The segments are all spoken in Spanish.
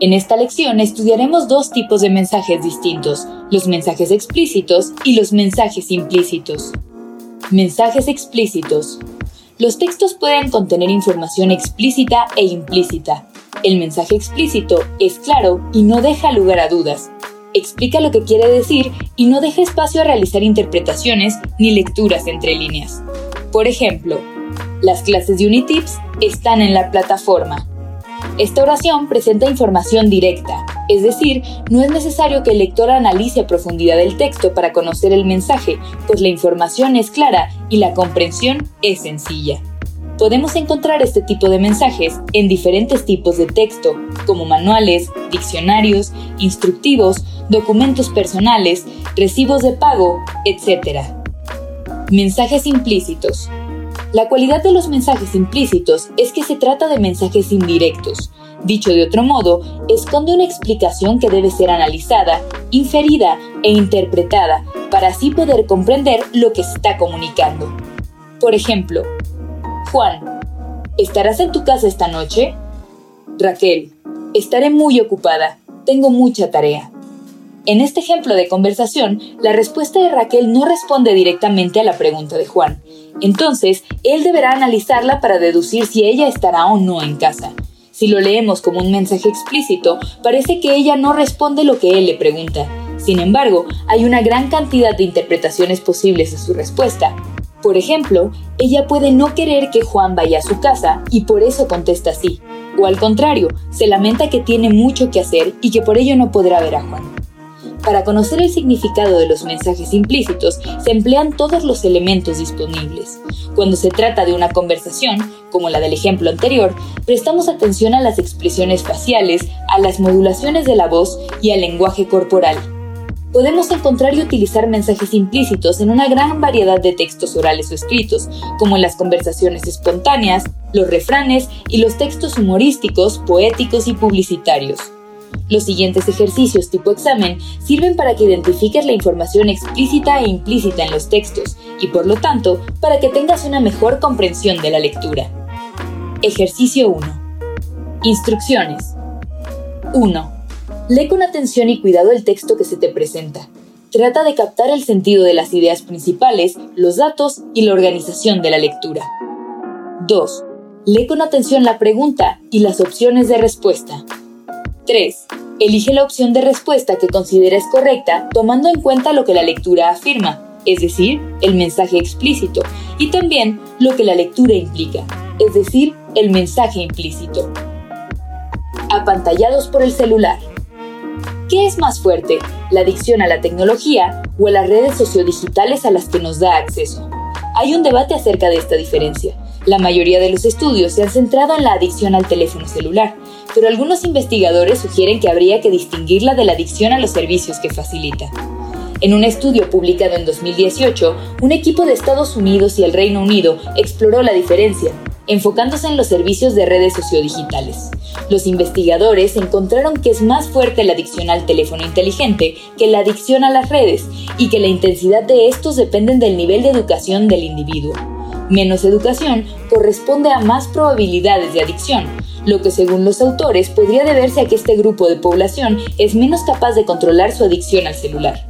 En esta lección estudiaremos dos tipos de mensajes distintos, los mensajes explícitos y los mensajes implícitos. Mensajes explícitos. Los textos pueden contener información explícita e implícita. El mensaje explícito es claro y no deja lugar a dudas. Explica lo que quiere decir y no deja espacio a realizar interpretaciones ni lecturas entre líneas. Por ejemplo, las clases de Unitips están en la plataforma. Esta oración presenta información directa, es decir, no es necesario que el lector analice a profundidad el texto para conocer el mensaje, pues la información es clara y la comprensión es sencilla. Podemos encontrar este tipo de mensajes en diferentes tipos de texto, como manuales, diccionarios, instructivos, documentos personales, recibos de pago, etc. Mensajes implícitos. La cualidad de los mensajes implícitos es que se trata de mensajes indirectos. Dicho de otro modo, esconde una explicación que debe ser analizada, inferida e interpretada para así poder comprender lo que se está comunicando. Por ejemplo, Juan, ¿estarás en tu casa esta noche? Raquel, estaré muy ocupada, tengo mucha tarea. En este ejemplo de conversación, la respuesta de Raquel no responde directamente a la pregunta de Juan. Entonces, él deberá analizarla para deducir si ella estará o no en casa. Si lo leemos como un mensaje explícito, parece que ella no responde lo que él le pregunta. Sin embargo, hay una gran cantidad de interpretaciones posibles a su respuesta. Por ejemplo, ella puede no querer que Juan vaya a su casa y por eso contesta así. O al contrario, se lamenta que tiene mucho que hacer y que por ello no podrá ver a Juan. Para conocer el significado de los mensajes implícitos, se emplean todos los elementos disponibles. Cuando se trata de una conversación, como la del ejemplo anterior, prestamos atención a las expresiones faciales, a las modulaciones de la voz y al lenguaje corporal. Podemos encontrar y utilizar mensajes implícitos en una gran variedad de textos orales o escritos, como en las conversaciones espontáneas, los refranes y los textos humorísticos, poéticos y publicitarios. Los siguientes ejercicios tipo examen sirven para que identifiques la información explícita e implícita en los textos y por lo tanto para que tengas una mejor comprensión de la lectura. Ejercicio 1. Instrucciones. 1. Lee con atención y cuidado el texto que se te presenta. Trata de captar el sentido de las ideas principales, los datos y la organización de la lectura. 2. Lee con atención la pregunta y las opciones de respuesta. 3. Elige la opción de respuesta que consideres correcta tomando en cuenta lo que la lectura afirma, es decir, el mensaje explícito, y también lo que la lectura implica, es decir, el mensaje implícito. Apantallados por el celular. ¿Qué es más fuerte, la adicción a la tecnología o a las redes sociodigitales a las que nos da acceso? Hay un debate acerca de esta diferencia. La mayoría de los estudios se han centrado en la adicción al teléfono celular, pero algunos investigadores sugieren que habría que distinguirla de la adicción a los servicios que facilita. En un estudio publicado en 2018, un equipo de Estados Unidos y el Reino Unido exploró la diferencia, enfocándose en los servicios de redes sociodigitales. Los investigadores encontraron que es más fuerte la adicción al teléfono inteligente que la adicción a las redes y que la intensidad de estos dependen del nivel de educación del individuo. Menos educación corresponde a más probabilidades de adicción, lo que según los autores podría deberse a que este grupo de población es menos capaz de controlar su adicción al celular.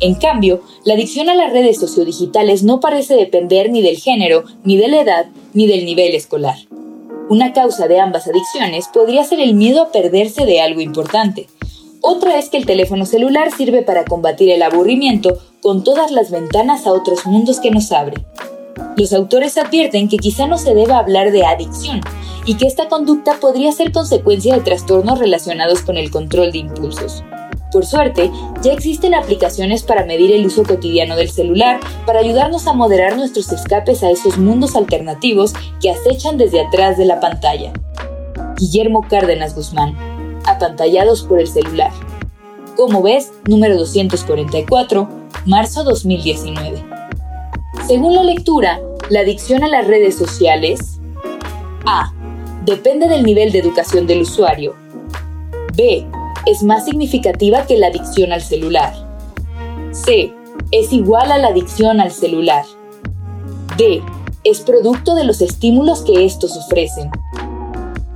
En cambio, la adicción a las redes sociodigitales no parece depender ni del género, ni de la edad, ni del nivel escolar. Una causa de ambas adicciones podría ser el miedo a perderse de algo importante. Otra es que el teléfono celular sirve para combatir el aburrimiento con todas las ventanas a otros mundos que nos abre. Los autores advierten que quizá no se deba hablar de adicción y que esta conducta podría ser consecuencia de trastornos relacionados con el control de impulsos. Por suerte, ya existen aplicaciones para medir el uso cotidiano del celular para ayudarnos a moderar nuestros escapes a esos mundos alternativos que acechan desde atrás de la pantalla. Guillermo Cárdenas Guzmán, apantallados por el celular. Como ves, número 244, marzo 2019. Según la lectura, la adicción a las redes sociales A. Depende del nivel de educación del usuario. B. Es más significativa que la adicción al celular. C. Es igual a la adicción al celular. D. Es producto de los estímulos que estos ofrecen.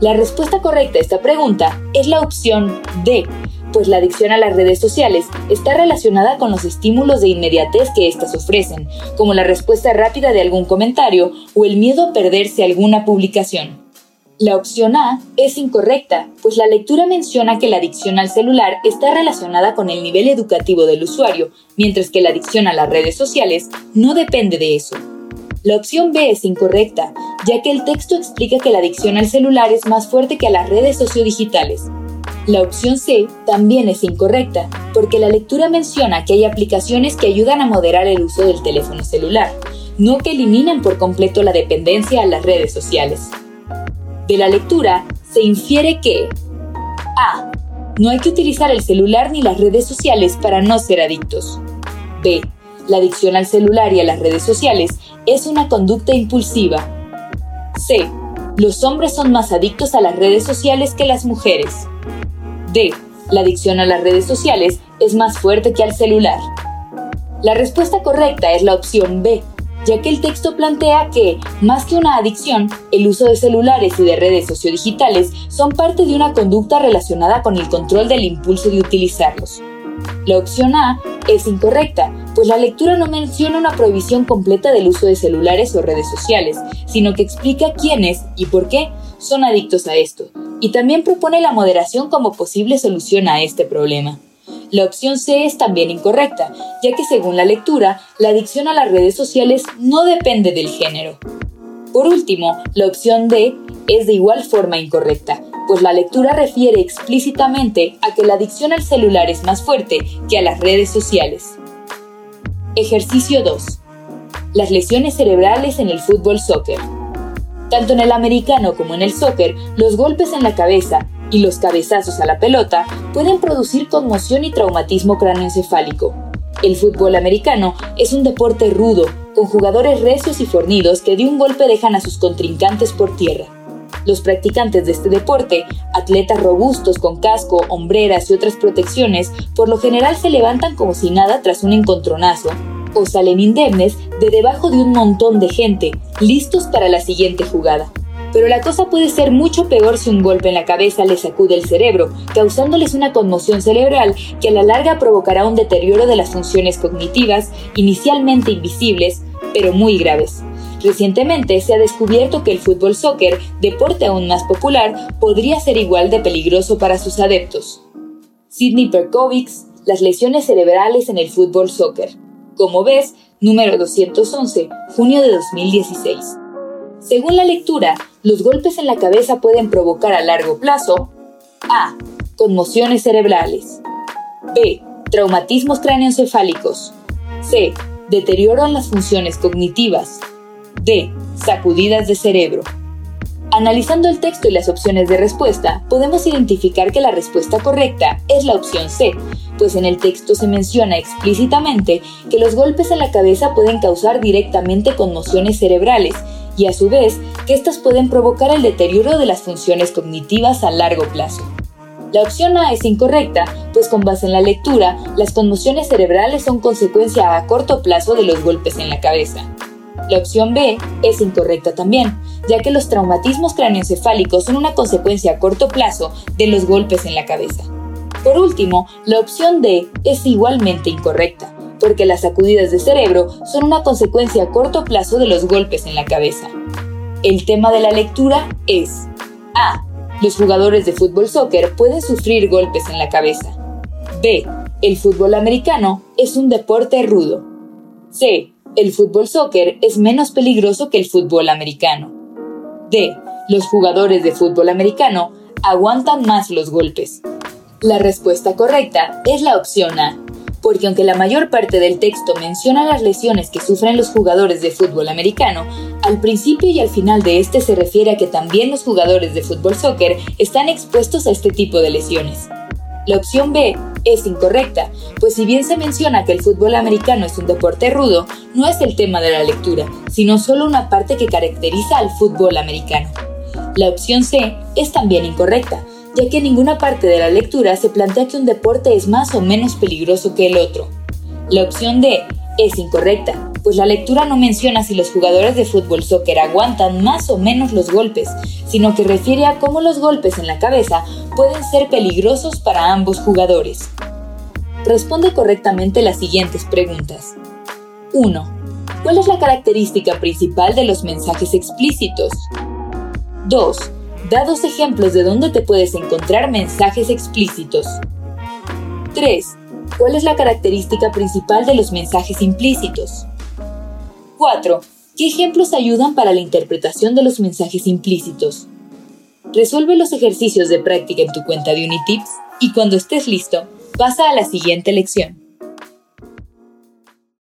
La respuesta correcta a esta pregunta es la opción D, pues la adicción a las redes sociales está relacionada con los estímulos de inmediatez que éstas ofrecen, como la respuesta rápida de algún comentario o el miedo a perderse alguna publicación. La opción A es incorrecta, pues la lectura menciona que la adicción al celular está relacionada con el nivel educativo del usuario, mientras que la adicción a las redes sociales no depende de eso. La opción B es incorrecta, ya que el texto explica que la adicción al celular es más fuerte que a las redes sociodigitales. La opción C también es incorrecta, porque la lectura menciona que hay aplicaciones que ayudan a moderar el uso del teléfono celular, no que eliminan por completo la dependencia a las redes sociales. De la lectura se infiere que A. No hay que utilizar el celular ni las redes sociales para no ser adictos. B. La adicción al celular y a las redes sociales es una conducta impulsiva. C. Los hombres son más adictos a las redes sociales que las mujeres. D. La adicción a las redes sociales es más fuerte que al celular. La respuesta correcta es la opción B, ya que el texto plantea que, más que una adicción, el uso de celulares y de redes sociodigitales son parte de una conducta relacionada con el control del impulso de utilizarlos. La opción A es incorrecta, pues la lectura no menciona una prohibición completa del uso de celulares o redes sociales, sino que explica quiénes y por qué son adictos a esto, y también propone la moderación como posible solución a este problema. La opción C es también incorrecta, ya que según la lectura, la adicción a las redes sociales no depende del género. Por último, la opción D es de igual forma incorrecta, pues la lectura refiere explícitamente a que la adicción al celular es más fuerte que a las redes sociales. Ejercicio 2. Las lesiones cerebrales en el fútbol soccer. Tanto en el americano como en el soccer, los golpes en la cabeza y los cabezazos a la pelota pueden producir conmoción y traumatismo cráneoencefálico. El fútbol americano es un deporte rudo, con jugadores recios y fornidos que de un golpe dejan a sus contrincantes por tierra. Los practicantes de este deporte, atletas robustos con casco, hombreras y otras protecciones, por lo general se levantan como si nada tras un encontronazo o salen indemnes de debajo de un montón de gente, listos para la siguiente jugada. Pero la cosa puede ser mucho peor si un golpe en la cabeza les sacude el cerebro, causándoles una conmoción cerebral que a la larga provocará un deterioro de las funciones cognitivas, inicialmente invisibles, pero muy graves. Recientemente se ha descubierto que el fútbol soccer, deporte aún más popular, podría ser igual de peligroso para sus adeptos. Sidney Perkovics, las lesiones cerebrales en el fútbol soccer. Como ves, número 211, junio de 2016. Según la lectura, los golpes en la cabeza pueden provocar a largo plazo A. Conmociones cerebrales. B. Traumatismos cráneoencefálicos. C. Deterioro en las funciones cognitivas. D. Sacudidas de cerebro. Analizando el texto y las opciones de respuesta, podemos identificar que la respuesta correcta es la opción C, pues en el texto se menciona explícitamente que los golpes en la cabeza pueden causar directamente conmociones cerebrales y a su vez que éstas pueden provocar el deterioro de las funciones cognitivas a largo plazo. La opción A es incorrecta, pues con base en la lectura, las conmociones cerebrales son consecuencia a corto plazo de los golpes en la cabeza. La opción B es incorrecta también, ya que los traumatismos cráneoencefálicos son una consecuencia a corto plazo de los golpes en la cabeza. Por último, la opción D es igualmente incorrecta, porque las sacudidas de cerebro son una consecuencia a corto plazo de los golpes en la cabeza. El tema de la lectura es A. Los jugadores de fútbol soccer pueden sufrir golpes en la cabeza. B. El fútbol americano es un deporte rudo. C el fútbol soccer es menos peligroso que el fútbol americano. D. Los jugadores de fútbol americano aguantan más los golpes. La respuesta correcta es la opción A, porque aunque la mayor parte del texto menciona las lesiones que sufren los jugadores de fútbol americano, al principio y al final de este se refiere a que también los jugadores de fútbol soccer están expuestos a este tipo de lesiones. La opción B es incorrecta, pues si bien se menciona que el fútbol americano es un deporte rudo, no es el tema de la lectura, sino solo una parte que caracteriza al fútbol americano. La opción C es también incorrecta, ya que en ninguna parte de la lectura se plantea que un deporte es más o menos peligroso que el otro. La opción D es incorrecta, pues la lectura no menciona si los jugadores de fútbol soccer aguantan más o menos los golpes, sino que refiere a cómo los golpes en la cabeza pueden ser peligrosos para ambos jugadores. Responde correctamente las siguientes preguntas. 1. ¿Cuál es la característica principal de los mensajes explícitos? 2. Da dos ejemplos de dónde te puedes encontrar mensajes explícitos. 3. ¿Cuál es la característica principal de los mensajes implícitos? 4. ¿Qué ejemplos ayudan para la interpretación de los mensajes implícitos? Resuelve los ejercicios de práctica en tu cuenta de Unitips y cuando estés listo, pasa a la siguiente lección.